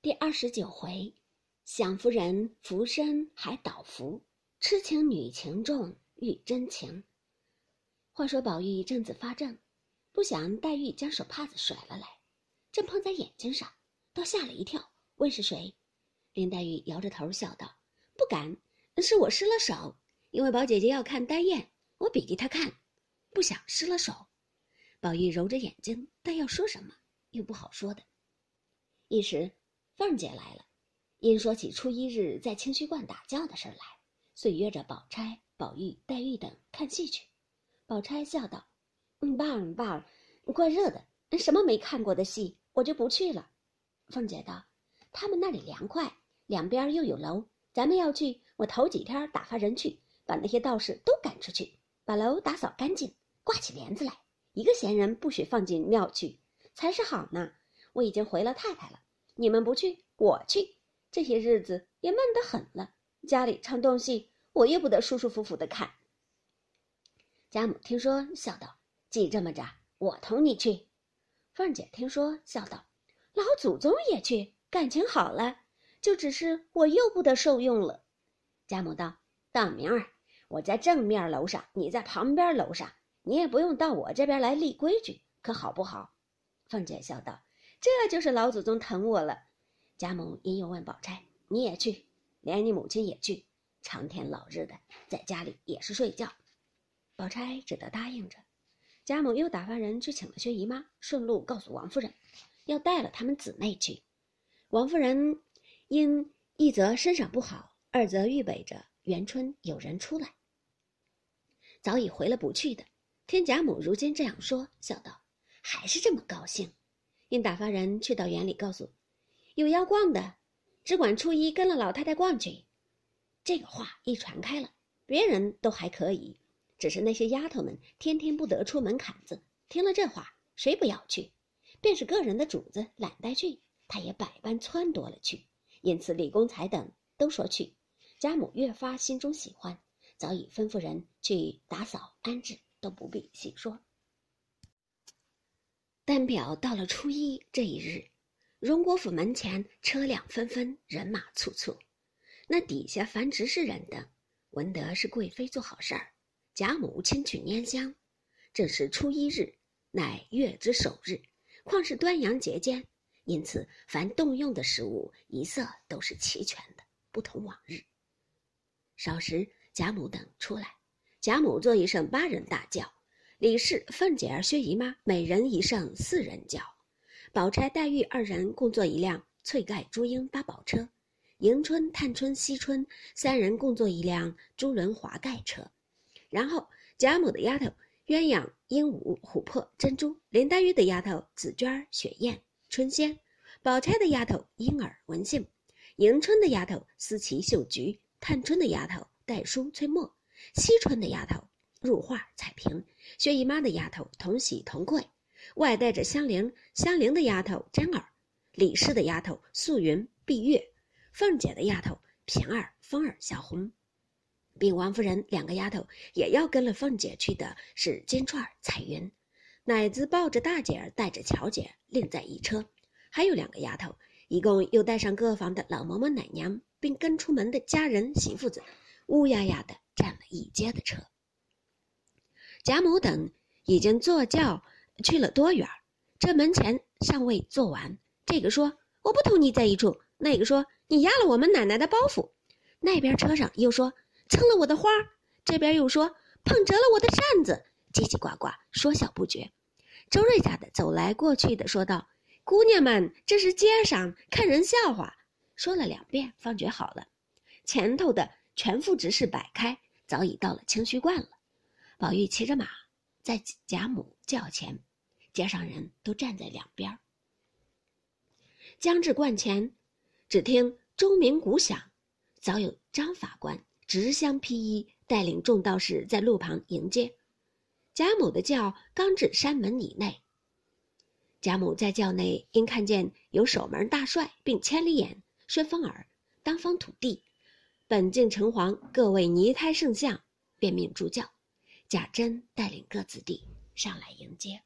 第二十九回，享夫人浮身还倒福，痴情女情重遇真情。话说宝玉正自发怔，不想黛玉将手帕子甩了来，正碰在眼睛上，倒吓了一跳，问是谁。林黛玉摇着头笑道：“不敢，是我失了手。因为宝姐姐要看呆雁，我比给她看，不想失了手。”宝玉揉着眼睛，但要说什么又不好说的。一时。凤姐来了，因说起初一日在清虚观打醮的事来，遂约着宝钗、宝玉、黛玉等看戏去。宝钗笑道：“嗯，罢了罢，怪热的，什么没看过的戏，我就不去了。”凤姐道：“他们那里凉快，两边又有楼，咱们要去，我头几天打发人去，把那些道士都赶出去，把楼打扫干净，挂起帘子来，一个闲人不许放进庙去，才是好呢。我已经回了太太了。”你们不去，我去。这些日子也闷得很了，家里唱动戏，我也不得舒舒服服的看。贾母听说，笑道：“既这么着，我同你去。”凤姐听说，笑道：“老祖宗也去，感情好了，就只是我又不得受用了。”贾母道：“当明儿我在正面楼上，你在旁边楼上，你也不用到我这边来立规矩，可好不好？”凤姐笑道。这就是老祖宗疼我了。贾母因又问宝钗：“你也去，连你母亲也去，长天老日的在家里也是睡觉。”宝钗只得答应着。贾母又打发人去请了薛姨妈，顺路告诉王夫人，要带了他们姊妹去。王夫人因一则身上不好，二则预备着元春有人出来，早已回了不去的。听贾母如今这样说，笑道：“还是这么高兴。”因打发人去到园里，告诉有要逛的，只管初一跟了老太太逛去。这个话一传开了，别人都还可以，只是那些丫头们天天不得出门槛子，听了这话，谁不要去？便是个人的主子懒得去，他也百般撺掇了去。因此李公才等都说去，贾母越发心中喜欢，早已吩咐人去打扫安置，都不必细说。但表到了初一这一日，荣国府门前车辆纷纷，人马簇簇。那底下凡执事人等，闻得是贵妃做好事儿，贾母亲去拈香。正是初一日，乃月之首日，况是端阳节间，因此凡动用的食物一色都是齐全的，不同往日。少时，贾母等出来，贾母做一声八人大轿。李氏、凤姐儿、薛姨妈每人一上四人轿，宝钗、黛玉二人共坐一辆翠盖朱缨八宝车，迎春、探春、惜春三人共坐一辆朱轮华盖车。然后贾母的丫头鸳鸯、鹦鹉、琥珀、珍珠；林黛玉的丫头紫娟、雪雁、春仙；宝钗的丫头莺儿、文杏；迎春的丫头思琪、秀菊；探春的丫头黛书、翠墨；惜春的丫头。入画彩屏，薛姨妈的丫头同喜同贵，外带着香菱，香菱的丫头真儿，李氏的丫头素云碧月，凤姐的丫头平儿风儿小红，并王夫人两个丫头也要跟了凤姐去的是金钏彩云，奶子抱着大姐儿带着巧姐另在一车，还有两个丫头，一共又带上各房的老嬷嬷奶娘，并跟出门的家人媳妇子，乌压压的占了一街的车。贾母等已经坐轿去了多远这门前尚未坐完。这个说我不同你在一处，那个说你压了我们奶奶的包袱，那边车上又说蹭了我的花，这边又说碰折了我的扇子，叽叽呱呱说笑不绝。周瑞家的走来过去的说道：“姑娘们，这是街上看人笑话。”说了两遍，方觉好了。前头的全副执事摆开，早已到了清虚观了。宝玉骑着马，在贾母轿前，街上人都站在两边。将至观前，只听钟鸣鼓响，早有张法官执香披衣，带领众道士在路旁迎接。贾母的轿刚至山门以内，贾母在轿内因看见有守门大帅，并千里眼、顺风耳、当方土地、本境城隍各位泥胎圣像，便命助轿。贾珍带领各子弟上来迎接。